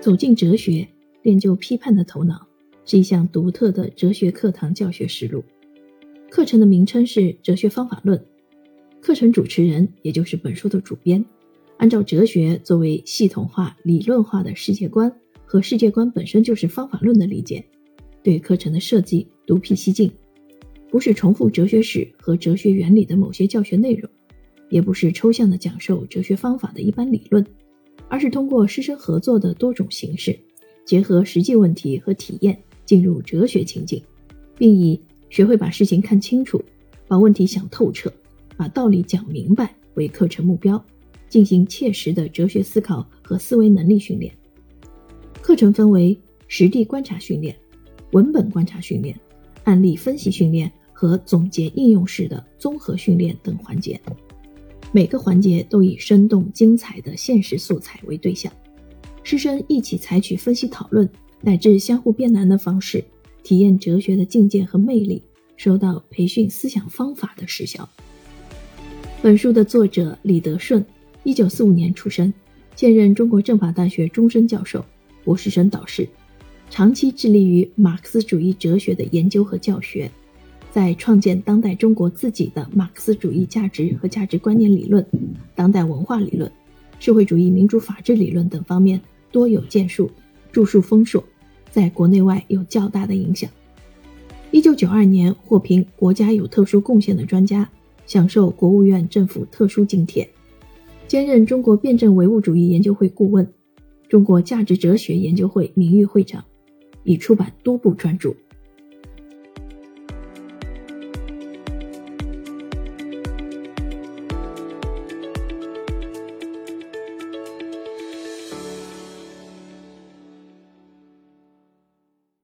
走进哲学，练就批判的头脑，是一项独特的哲学课堂教学实录。课程的名称是《哲学方法论》，课程主持人也就是本书的主编，按照哲学作为系统化、理论化的世界观和世界观本身就是方法论的理解，对课程的设计独辟蹊径，不是重复哲学史和哲学原理的某些教学内容，也不是抽象的讲授哲学方法的一般理论。而是通过师生合作的多种形式，结合实际问题和体验，进入哲学情境，并以学会把事情看清楚、把问题想透彻、把道理讲明白为课程目标，进行切实的哲学思考和思维能力训练。课程分为实地观察训练、文本观察训练、案例分析训练和总结应用式的综合训练等环节。每个环节都以生动精彩的现实素材为对象，师生一起采取分析讨论乃至相互辩难的方式，体验哲学的境界和魅力，收到培训思想方法的实效。本书的作者李德顺，一九四五年出生，现任中国政法大学终身教授、博士生导师，长期致力于马克思主义哲学的研究和教学。在创建当代中国自己的马克思主义价值和价值观念理论、当代文化理论、社会主义民主法治理论等方面多有建树，著述丰硕，在国内外有较大的影响。一九九二年获评国家有特殊贡献的专家，享受国务院政府特殊津贴，兼任中国辩证唯物主义研究会顾问、中国价值哲学研究会名誉会长，已出版多部专著。